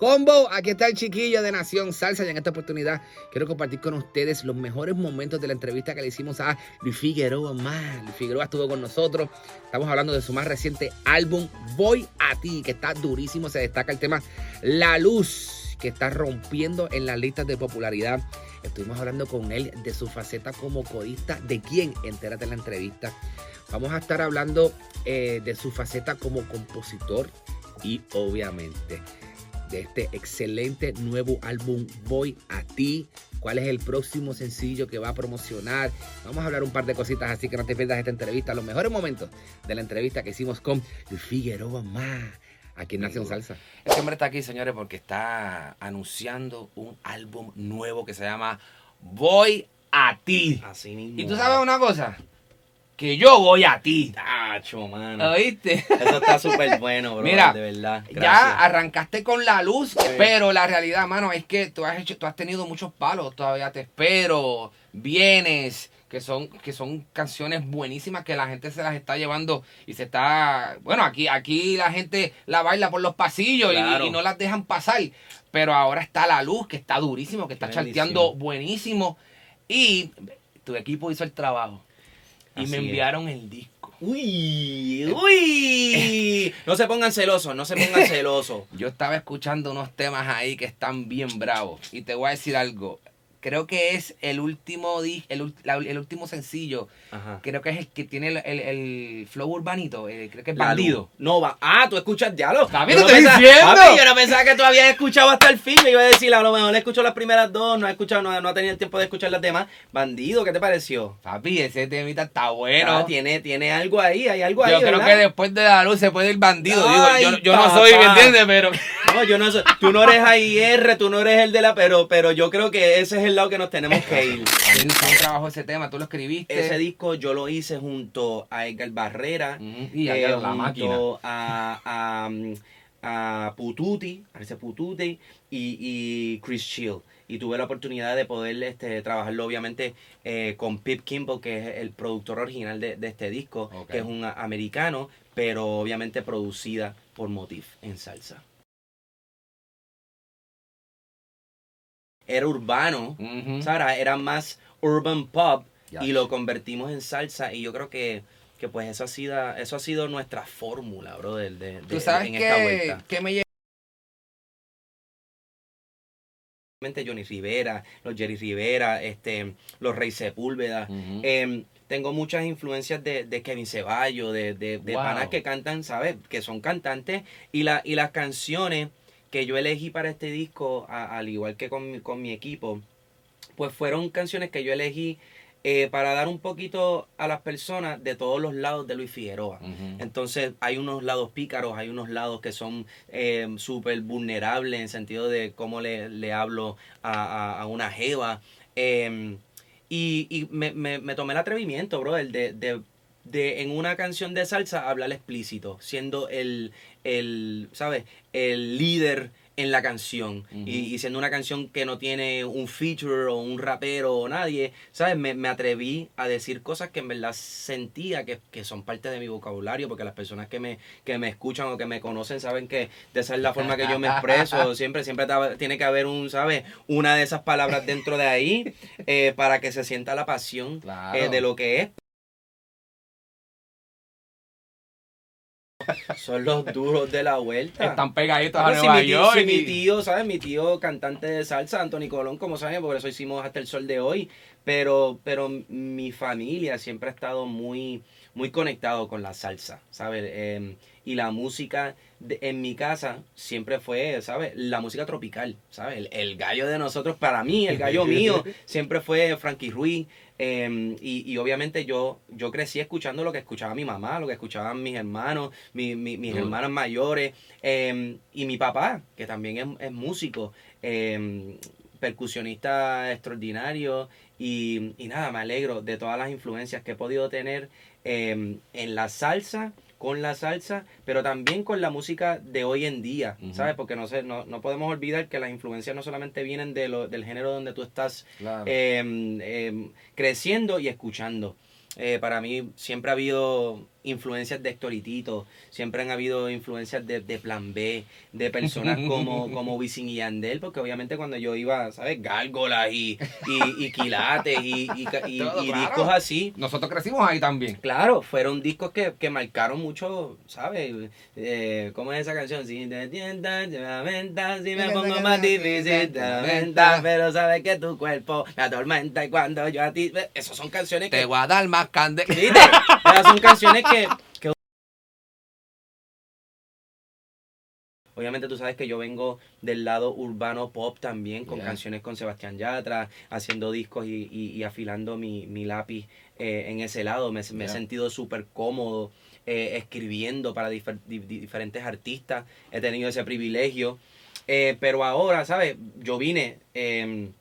Combo, aquí está el chiquillo de Nación Salsa y en esta oportunidad quiero compartir con ustedes los mejores momentos de la entrevista que le hicimos a Luis Figueroa. Más, Luis Figueroa estuvo con nosotros. Estamos hablando de su más reciente álbum, Voy a ti, que está durísimo. Se destaca el tema La Luz, que está rompiendo en las listas de popularidad. Estuvimos hablando con él de su faceta como codista. ¿De quién? Entérate en la entrevista. Vamos a estar hablando eh, de su faceta como compositor y obviamente de este excelente nuevo álbum Voy a ti. ¿Cuál es el próximo sencillo que va a promocionar? Vamos a hablar un par de cositas, así que no te pierdas esta entrevista. Los mejores momentos de la entrevista que hicimos con Figueroa Más. Aquí en Nación Salsa. Este hombre está aquí, señores, porque está anunciando un álbum nuevo que se llama Voy a ti. Así mismo. Y tú sabes una cosa, que yo voy a ti. Tacho, mano. ¿Oíste? Eso está súper bueno, bro. Mira, de verdad. Ya arrancaste con la luz, pero la realidad, mano, es que tú has hecho, tú has tenido muchos palos, todavía te espero, vienes, que son, que son canciones buenísimas que la gente se las está llevando y se está, bueno, aquí, aquí la gente la baila por los pasillos y- Claro. y, no las dejan pasar, pero ahora está la luz, que está durísimo, que está Qué charteando bendición. buenísimo y tu equipo hizo el trabajo y Así me es. enviaron el disco. Uy, uy. No se pongan celosos, no se pongan celosos. Yo estaba escuchando unos temas ahí que están bien bravos. Y te voy a decir algo. Creo que es el último el, la- el último sencillo. Ajá. Creo que es el que tiene el, el- el flow urbanito. eh, creo que es La bandido. luz. No va. Ah, tú escuchas diálogo. Papi, Yo no estoy pensaba- diciendo. Papi, yo no pensaba que tú habías escuchado hasta el fin. Me iba a decir, a lo mejor escuchó las primeras dos, no ha escuchado, no, no ha tenido el tiempo de escuchar las demás. Bandido, ¿qué te pareció? Papi, ese temita está bueno. Ah, tiene, tiene algo ahí, hay algo ahí. yo creo ¿verdad? que después de la luz se puede ir bandido. Ay, Digo, yo, yo no soy, ¿me entiendes? Pero. No, yo no soy. Tú no eres AIR, tú no eres el de la. Pero, pero yo creo que ese es el lado que nos tenemos que ir. ¿Quién quién trabajó ese tema? ¿Tú lo escribiste? Ese disco yo lo hice junto a Edgar Barrera. Ujú, y eh, la máquina. A, a, mm, a Pututi, a Pututi y, y Chris Chill. Y tuve la oportunidad de poder este, trabajarlo obviamente eh, con Pip Kimball, que es el productor original de, de este disco, que es un americano, pero obviamente producida por Motif en salsa. Era urbano, Ujú. Sara, era más urban pop y lo convertimos en salsa y yo creo que, que pues eso ha sido eso ha sido nuestra fórmula, bro, de, de, de- Tú sabes en esta que, vuelta. que me Johnny Rivera, los Jerry Rivera, este, los Rey Sepúlveda. Em, tengo muchas influencias de, de Kevin Ceballos, de, de, de Wow. panas que cantan, ¿sabes? Que son cantantes. Y, la, y las canciones que yo elegí para este disco, a- al igual que con mi, con mi equipo, pues fueron canciones que yo elegí eh, para dar un poquito a las personas de todos los lados de Luis Figueroa. Entonces hay unos lados pícaros, hay unos lados que son eh, súper vulnerables en sentido de cómo le, le hablo a, a- a una jeva. Eh, y y me, me- me tomé el atrevimiento, bro, el de, de, de en una canción de salsa hablar explícito, siendo el, el ¿sabes? El líder en la canción y, y siendo una canción que no tiene un feature o un rapero o nadie, ¿sabes? Me, me atreví a decir cosas que en verdad sentía que, que son parte de mi vocabulario, porque las personas que me, que me escuchan o que me conocen saben que de esa es la forma que yo me expreso, siempre, siempre tiene que haber un, ¿sabes? Una de esas palabras dentro de ahí eh, para que se sienta la pasión Claro. eh, de lo que es. Son los duros de la vuelta. Están pegaditos a si Nueva mi tío, York. si mi tío, ¿sabes? Mi tío cantante de salsa, Anthony Colón, como saben, por eso hicimos hasta el sol de hoy. Pero, pero mi familia siempre ha estado muy, muy conectado con la salsa, ¿sabes? Eh, y la música de- en mi casa siempre fue, ¿sabes? La música tropical, ¿sabes? El, el gallo de nosotros, para mí, el gallo mío, siempre fue Frankie Ruiz. eh, y, y obviamente yo, yo crecí escuchando lo que escuchaba mi mamá, lo que escuchaban mis hermanos, mi- mi- mis Duro. hermanas mayores, eh, y mi papá, que también es, es músico, eh, percusionista extraordinario. Y, y nada, me alegro de todas las influencias que he podido tener en la salsa, con la salsa, pero también con la música de hoy en día. ¿sabes? Porque no, sé, no, no podemos olvidar que las influencias no solamente vienen de lo, del género donde tú estás Claro. eh, eh, creciendo y escuchando. Eh, para mí siempre ha habido influencias de Héctor y Tito, siempre han habido influencias de, de Plan B, de personas como, como Wisin y Yandel, porque obviamente cuando yo iba, ¿sabes? Gárgolas y, y, y quilates y, y, claro. discos así. Nosotros crecimos ahí también. Claro, fueron discos que, que marcaron mucho, ¿sabes? Eh, ¿Cómo es esa canción? Si te tientas, te si me pongo más difícil, te lamentas, pero sabes que tu cuerpo me atormenta y cuando yo a ti... Esas son canciones Te que... voy a dar más candela. Esas son canciones que, que... Obviamente tú sabes que yo vengo del lado urbano pop también, con Yeah. canciones con Sebastián Yatra, haciendo discos y, y- y afilando mi, mi lápiz eh, en ese lado. Me, me he sentido súper cómodo eh, escribiendo para difer- di- di- diferentes artistas. He tenido ese privilegio. Eh, pero ahora, ¿sabes? Yo vine... em,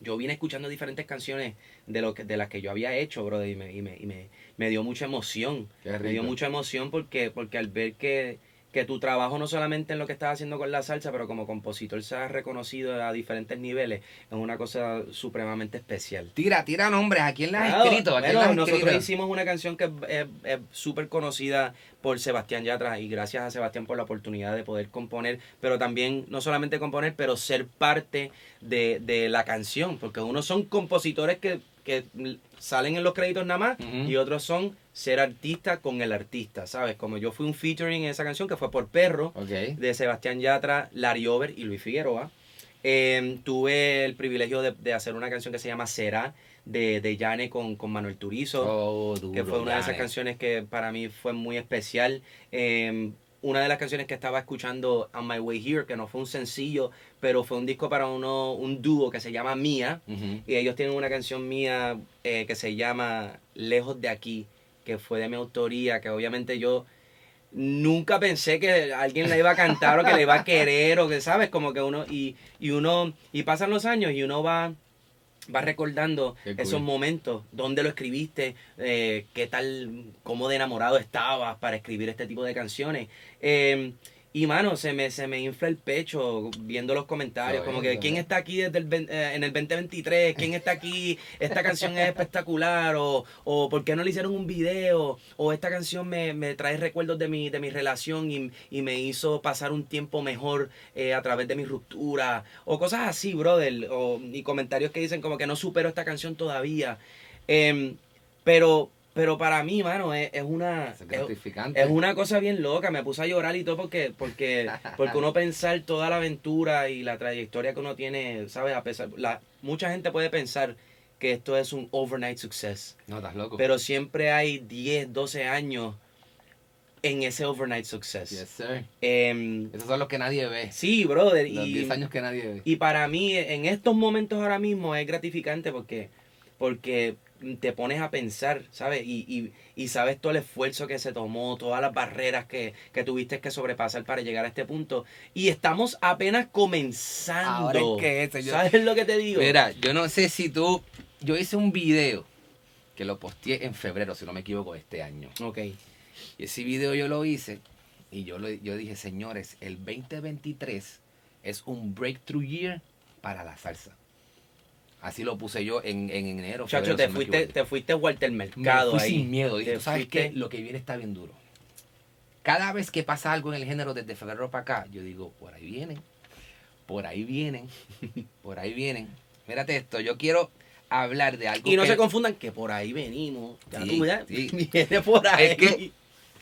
yo vine escuchando diferentes canciones de lo que, de las que yo había hecho, brother, y me, y me, y me, me dio mucha emoción. Me dio mucha emoción porque, porque al ver que, que tu trabajo no solamente en lo que estás haciendo con la salsa, pero como compositor seas reconocido a diferentes niveles, es una cosa supremamente especial. Tira, tira nombres. ¿A quién le has Claro, escrito? ¿A quién bueno, has nosotros escrito? hicimos una canción que es- súper conocida por Sebastián Yatra y gracias a Sebastián por la oportunidad de poder componer, pero también no solamente componer, pero ser parte de, de la canción, porque unos son compositores que, que salen en los créditos nada más y otros son ser artista con el artista, ¿sabes? Como yo fui un featuring en esa canción que fue por Perro, de Sebastián Yatra, Larry Over y Luis Figueroa. Eh, tuve el privilegio de, de hacer una canción que se llama Será, de, de Yane con, con Manuel Turizo, Oh, duro, que fue una de esas canciones que para mí fue muy especial. Eh, una de las canciones que estaba escuchando On My Way Here, que no fue un sencillo, pero fue un disco para uno, un dúo que se llama Mía. Y ellos tienen una canción mía eh, que se llama Lejos de aquí, que fue de mi autoría, que obviamente yo nunca pensé que alguien la iba a cantar o que la iba a querer o que, ¿sabes? Como que uno, y, y uno, y pasan los años y uno va, va recordando cool. esos momentos, dónde lo escribiste, eh, qué tal, cómo de enamorado estabas para escribir este tipo de canciones. Eh, y mano, se me, se me infla el pecho viendo los comentarios, Está como bien, que quién está aquí desde el, eh, en el 2023, quién está aquí, esta canción es espectacular, o, o por qué no le hicieron un video, o esta canción me, me trae recuerdos de mi, de mi relación y, y me hizo pasar un tiempo mejor eh, a través de mi ruptura, o cosas así, brother, o, y comentarios que dicen como que no supero esta canción todavía. Em, pero, pero para mí, mano, es, es una... Es es- gratificante. es una cosa bien loca, me puse a llorar y todo porque, porque, porque uno pensar toda la aventura y la trayectoria que uno tiene, ¿sabes? A pesar, la, mucha gente puede pensar que esto es un overnight success, No, estás loco. pero siempre hay 10, 12 años en ese overnight success. Yes, sir. Em, Esos son los que nadie ve. sí, brother, Los y, 10 años que nadie ve. y para mí en estos momentos ahora mismo es gratificante porque, porque te pones a pensar, ¿sabes? Y, y, y sabes todo el esfuerzo que se tomó, todas las barreras que, que tuviste que sobrepasar para llegar a este punto. Y estamos apenas comenzando. Ahora es que ese, yo- ¿Sabes lo que te digo? Mira, yo no sé si tú. Yo hice un video que lo posteé en febrero, si no me equivoco, este año. Ok. Y ese video yo lo hice y yo, lo- yo dije, señores, el 2023 es un breakthrough year para la salsa. Así lo puse yo en, en enero. Chacho, febrero, te si fuiste, te fuiste Walter Me Mercado fui ahí. sin miedo. Dije, Te "¿Tú ¿sabes qué? Lo que viene está bien duro. Cada vez que pasa algo en el género desde febrero para acá, yo digo, por ahí vienen, por ahí vienen, por ahí vienen. Mírate esto, yo quiero hablar de algo Y no que- se confundan que por ahí venimos. Ya Sí, tú ya sí. viene por ahí. Es que-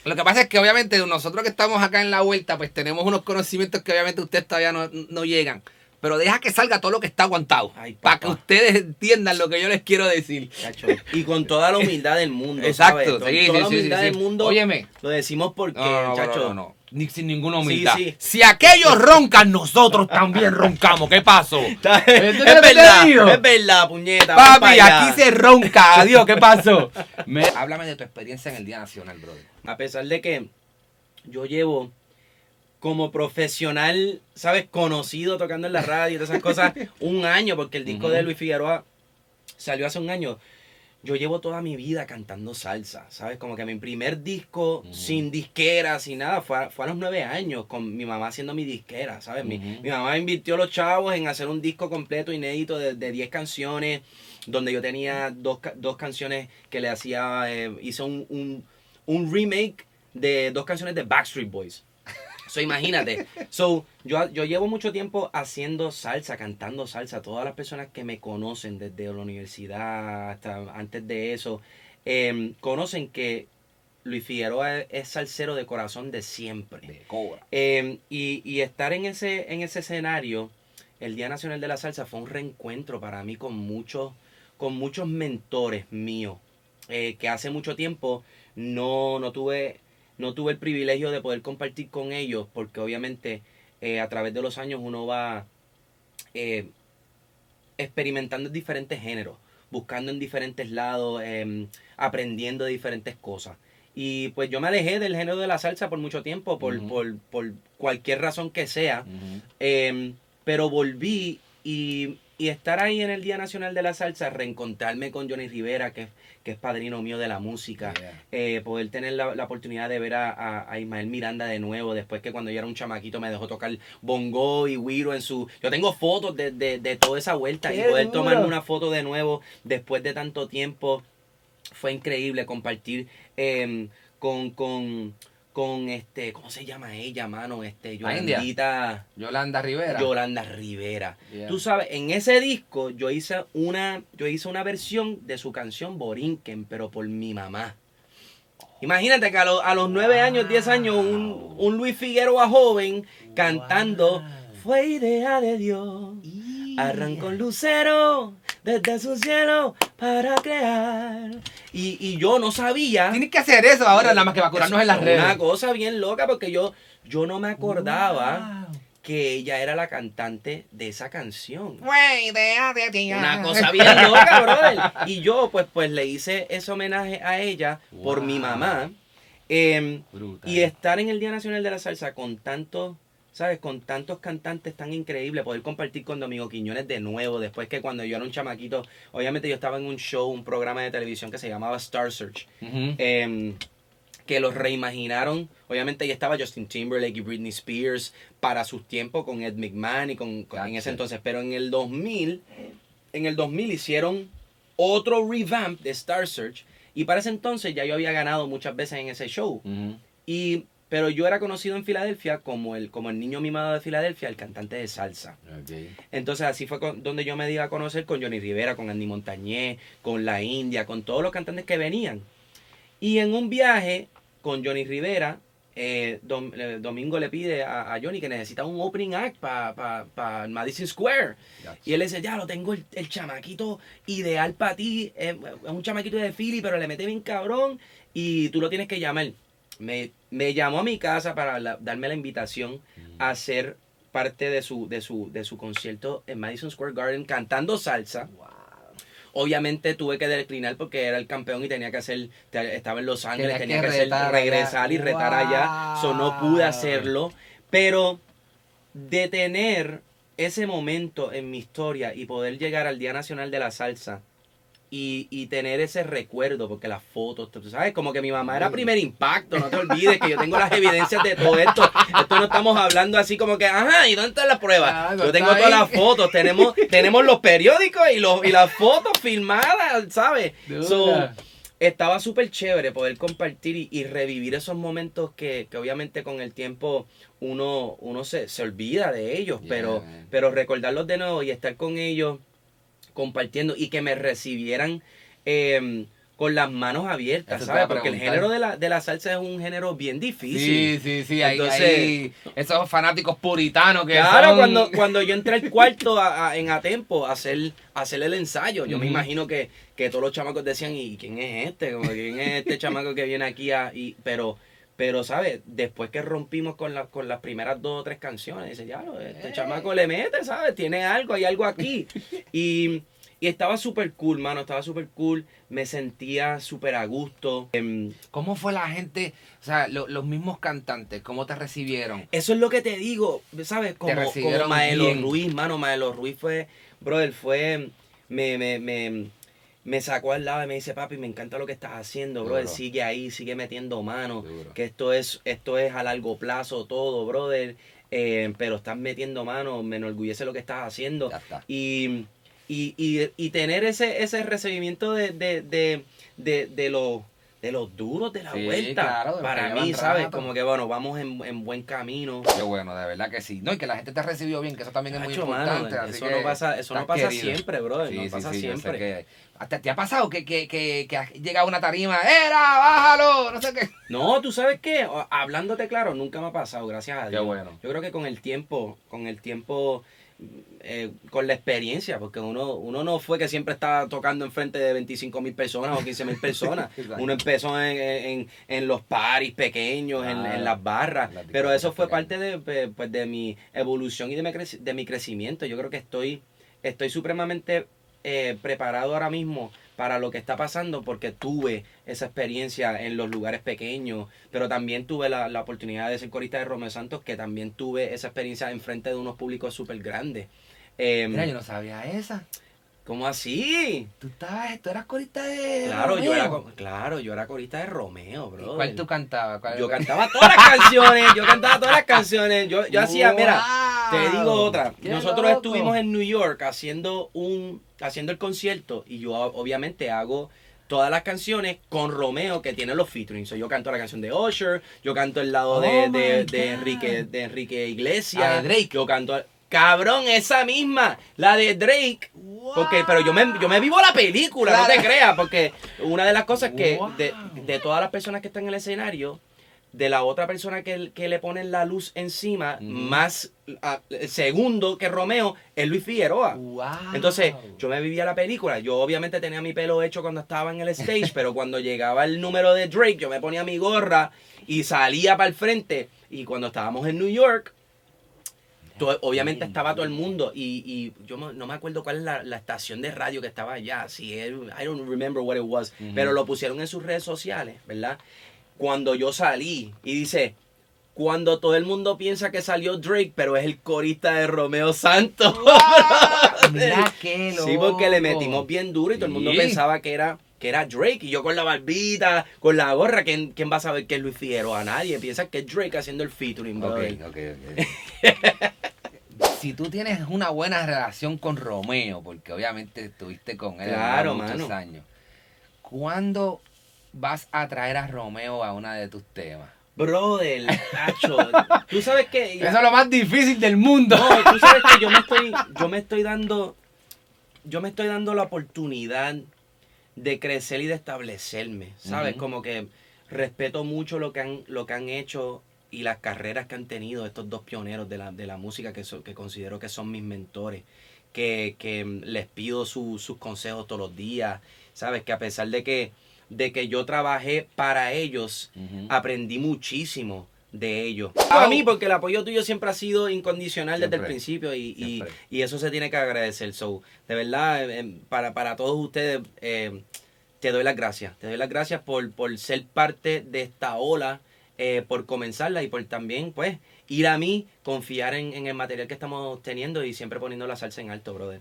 Lo que pasa es que obviamente nosotros que estamos acá en la vuelta, pues tenemos unos conocimientos que obviamente ustedes todavía no, no llegan. Pero deja que salga todo lo que está aguantado. Ay, para que ustedes entiendan lo que yo les quiero decir. Chacho, Y con toda la humildad del mundo. Exacto, ¿sabes? Con toda sí, la humildad sí, del mundo. Óyeme. Lo decimos porque, No, no, no, chacho. no, no, no. Ni sin ninguna humildad. Sí, sí. Si aquellos roncan, nosotros también roncamos. ¿Qué pasó? Es, ¿Entiendes lo que te verdad, es verdad, puñeta. Papi, aquí se ronca. Adiós, ¿qué pasó? Me- Háblame de tu experiencia en el Día Nacional, brother. A pesar de que yo llevo como profesional, ¿sabes? Conocido tocando en la radio y todas esas cosas, un año, porque el disco de Luis Figueroa salió hace un año. Yo llevo toda mi vida cantando salsa, ¿sabes? Como que mi primer disco sin disquera, sin nada, fue a, fue a los nueve años, con mi mamá haciendo mi disquera, ¿sabes? Mi, mi mamá invirtió los chavos en hacer un disco completo, inédito, de, de 10 canciones, donde yo tenía dos, dos canciones que le hacía, eh, hizo un, un, un remake de dos canciones de Backstreet Boys. So, imagínate. So, yo, yo llevo mucho tiempo haciendo salsa, cantando salsa. Todas las personas que me conocen desde la universidad hasta antes de eso, em, conocen que Luis Figueroa es, es salsero de corazón de siempre. De cobra. Eh, y, y estar en ese, en ese escenario, el Día Nacional de la Salsa fue un reencuentro para mí con muchos, con muchos mentores míos, eh, que hace mucho tiempo no, no, tuve, no tuve el privilegio de poder compartir con ellos, porque obviamente eh, a través de los años uno va eh, experimentando en diferentes géneros, buscando en diferentes lados, em, aprendiendo de diferentes cosas. Y pues yo me alejé del género de la salsa por mucho tiempo, por, por, por cualquier razón que sea. Em, pero volví y, y estar ahí en el Día Nacional de la Salsa, reencontrarme con Johnny Rivera, que, que es padrino mío de la música, Yeah. eh, poder tener la, la oportunidad de ver a, a- a Ismael Miranda de nuevo, después que cuando yo era un chamaquito me dejó tocar bongo y güiro en su... Yo tengo fotos de, de, de toda esa vuelta y ¡Qué poder duro! tomarme una foto de nuevo después de tanto tiempo fue increíble compartir em, con, con, con este, ¿cómo se llama ella, mano? Este. Yolandita... Yolanda Rivera. Yolanda Rivera. Yeah. Tú sabes, en ese disco yo hice una, yo hice una versión de su canción Borinquen, pero por mi mamá. Imagínate que a, los- a los nueve años, 10 años, un, un Luis Figueroa joven cantando Fue idea de Dios. Arrancó un lucero desde su cielo para crear. Y, y yo no sabía. Tienes que hacer eso ahora, nada más que vacunarnos en las Es redes. Una cosa bien loca porque yo, yo no me acordaba que ella era la cantante de esa canción. Una cosa bien loca, brother. Y yo, pues, pues le hice ese homenaje a ella por mi mamá. Brutal. y estar en el Día Nacional de la Salsa con tantos, ¿sabes? Con tantos cantantes tan increíbles, poder compartir con Domingo Quiñones de nuevo, después que cuando yo era un chamaquito, obviamente yo estaba en un show, un programa de televisión que se llamaba Star Search, em, que los reimaginaron. Obviamente ahí estaba Justin Timberlake y Britney Spears para sus tiempos con Ed McMahon y con, con- en ese entonces. Pero en el 2000, en el 2000 hicieron otro revamp de Star Search y para ese entonces ya yo había ganado muchas veces en ese show. Y, pero yo era conocido en Filadelfia como el, como el niño mimado de Filadelfia, el cantante de salsa. Entonces así fue con- donde yo me di a conocer con Johnny Rivera, con Andy Montañez, con La India, con todos los cantantes que venían. Y en un viaje con Johnny Rivera, eh, Dom- eh, Domingo le pide a, a Johnny que necesita un opening act para Madison Square. Gotcha. Y él le dice, ya lo tengo el, el chamaquito ideal para ti. Es, es un chamaquito de Philly, pero le mete bien cabrón. Y tú lo tienes que llamar. Me, me llamó a mi casa para la- darme la invitación a ser parte de su, de, su, de su concierto en Madison Square Garden cantando salsa. Obviamente tuve que declinar porque era el campeón y tenía que hacer, estaba en Los Ángeles, tenía que que, hacer- retar regresar y retar allá. So no pude Wow. hacerlo. Pero de tener ese momento en mi historia y poder llegar al Día Nacional de la Salsa y, y tener ese recuerdo, porque las fotos, tú sabes, como que mi mamá era primer impacto, no te olvides que yo tengo las evidencias de todo esto. Esto no estamos hablando así como que, ajá, ¿y dónde están las pruebas? Ah, no yo tengo todas ahí. las fotos, tenemos, tenemos los periódicos y, los, y las fotos filmadas, ¿sabes? So, estaba súper chévere poder compartir y, y revivir esos momentos que, que obviamente con el tiempo uno, uno se, se olvida de ellos, Yeah, pero, man. pero recordarlos de nuevo y estar con ellos compartiendo y que me recibieran eh, con las manos abiertas, Eso ¿sabes? Porque el género de la, de la salsa es un género bien Sí, difícil. sí, sí. Hay, Entonces- hay esos fanáticos puritanos que Claro, son- cuando, cuando yo entré al cuarto a- a- en Atempo a hacer, a hacer el ensayo, yo me imagino que, que todos los chamacos decían, ¿y quién es este? Como, ¿quién es este chamaco que viene aquí a...? Y, pero, pero, ¿sabes? Después que rompimos con, la, con las primeras dos o tres canciones, dice, ya, lo- este chamaco le mete, ¿sabes? Tiene algo, hay algo aquí. Y, y estaba súper cool, mano, estaba súper cool. Me sentía súper a gusto. Em, ¿Cómo fue la gente, o sea, lo- los mismos cantantes, cómo te recibieron? Eso es lo que te digo, ¿sabes? Como, como Maelo. Ruiz, mano, Maelo Ruiz fue, brother, fue, me, me, me, me sacó al lado y me dice, papi, me encanta lo que estás haciendo, brother, Duro. sigue ahí, sigue metiendo mano, Duro. que esto es, esto es a largo plazo todo, brother, eh, pero estás metiendo mano, me enorgullece lo que estás haciendo. Ya está. Y, y, y, y tener ese, ese recibimiento de, de, de, de, de los de los duros de la Sí, vuelta. claro, de Para mí, ¿sabes? rato. Como que, bueno, vamos en, en buen camino. Qué bueno, de verdad que sí. No, y que la gente te recibió bien, que eso también es muy mano, importante. así eso que no pasa, eso no pasa querido. siempre, bro. Sí, no sí, pasa siempre. que- hasta ¿Te ha pasado que, que, que, que has llegado a una tarima? ¡Era, bájalo! No sé qué. No, tú sabes qué, hablándote claro, nunca me ha pasado, gracias a Qué Dios. bueno. Yo creo que con el tiempo, con el tiempo, eh, con la experiencia, porque uno, uno no fue que siempre estaba tocando enfrente de 25 mil personas o 15 mil personas. Uno empezó en, en, en los paris pequeños, en, las barras, pero eso fue parte de, pues, de mi evolución y de mi, creci- de mi crecimiento. Yo creo que estoy, estoy supremamente eh, preparado ahora mismo para lo que está pasando porque tuve esa experiencia en los lugares pequeños, pero también tuve la, la oportunidad de ser corista de Romeo Santos, que también tuve esa experiencia en frente de unos públicos súper grandes. Eh, Mira, yo no sabía esa. ¿Cómo así? Tú estabas, tú eras corista de. Claro, yo era, claro, yo era corista de Romeo, ¿Y bro. ¿Cuál tú cantabas? ¿Cuál- Yo cantaba todas las canciones, yo cantaba todas las canciones. Yo, yo hacía, mira, te digo otra. ¡Qué Nosotros loco! estuvimos en New York haciendo un haciendo el concierto y yo obviamente hago todas las canciones con Romeo que tiene los featuring. So, yo canto la canción de Usher, yo canto el lado de, Oh de, de. Enrique de Enrique Iglesias, Ah, de Drake. Yo canto Cabrón, esa misma, la de Drake. Porque, pero yo me, yo me vivo la película, no te creas, porque una de las cosas que Wow. de, de todas las personas que están en el escenario, de la otra persona que, que le ponen la luz encima, más segundo que Romeo, es Luis Figueroa. Wow. Entonces, yo me vivía la película. Yo obviamente tenía mi pelo hecho cuando estaba en el stage, pero cuando llegaba el número de Drake, yo me ponía mi gorra y salía para el frente. Y cuando estábamos en New York, obviamente estaba todo el mundo. Y, y yo no me acuerdo cuál es la, la estación de radio que estaba allá. Si es- I don't remember what it was. Pero lo pusieron en sus redes sociales, ¿verdad? Cuando yo salí y dice. Cuando todo el mundo piensa que salió Drake, pero es el corista de Romeo Santos. Mira qué loco. Sí, porque le metimos bien duro y todo el mundo Sí. pensaba que era, que era Drake. Y yo con la barbita, con la gorra, ¿quién, quién va a saber que es Luis Figueroa? Nadie piensa que es Drake haciendo el featuring, Ok, brother. ok, ok. si tú tienes una buena relación con Romeo, porque obviamente estuviste con él Claro, muchos mano. años, ¿cuándo vas a traer a Romeo a una de tus temas? Brother, Tacho, tú sabes que... Eso es lo más difícil del mundo. No, tú sabes que yo me estoy, yo me estoy dando, yo me estoy dando la oportunidad de crecer y de establecerme, ¿sabes? Como que respeto mucho lo que han, lo que han hecho y las carreras que han tenido estos dos pioneros de la, de la música que, so- que considero que son mis mentores, que, que les pido su- sus consejos todos los días, ¿sabes? Que a pesar de que, de que yo trabajé para ellos, aprendí muchísimo de ellos. A mí, porque el apoyo tuyo siempre ha sido incondicional desde el principio y, y- eso se tiene que agradecer. So, de verdad, eh, eh, para, para todos ustedes, eh, te doy las gracias. Te doy las gracias por, por ser parte de esta ola, eh, por comenzarla y por también, pues, ir a mí, confiar en, en el material que estamos teniendo y siempre poniendo la salsa en alto, brother.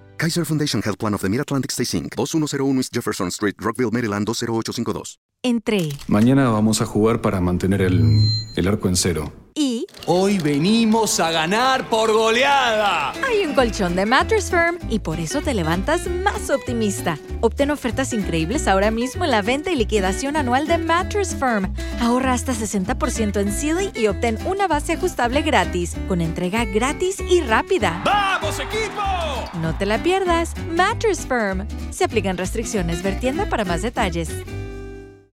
Kaiser Foundation Health Plan of the Mid-Atlantic Stay Inc., 2101 East Jefferson Street, Rockville, Maryland, 20852. Entré. Mañana vamos a jugar para mantener el, el arco en cero. Y Hoy venimos a ganar por goleada. hay un colchón de Mattress Firm y por eso te levantas más optimista. Obtén ofertas increíbles ahora mismo en la venta y liquidación anual de Mattress Firm. Ahorra hasta 60% en Sealy y obtén una base ajustable gratis, con entrega gratis y rápida. ¡Vamos, equipo! No te la pierdas. Mattress Firm. Se aplican restricciones. Ver tienda para más detalles.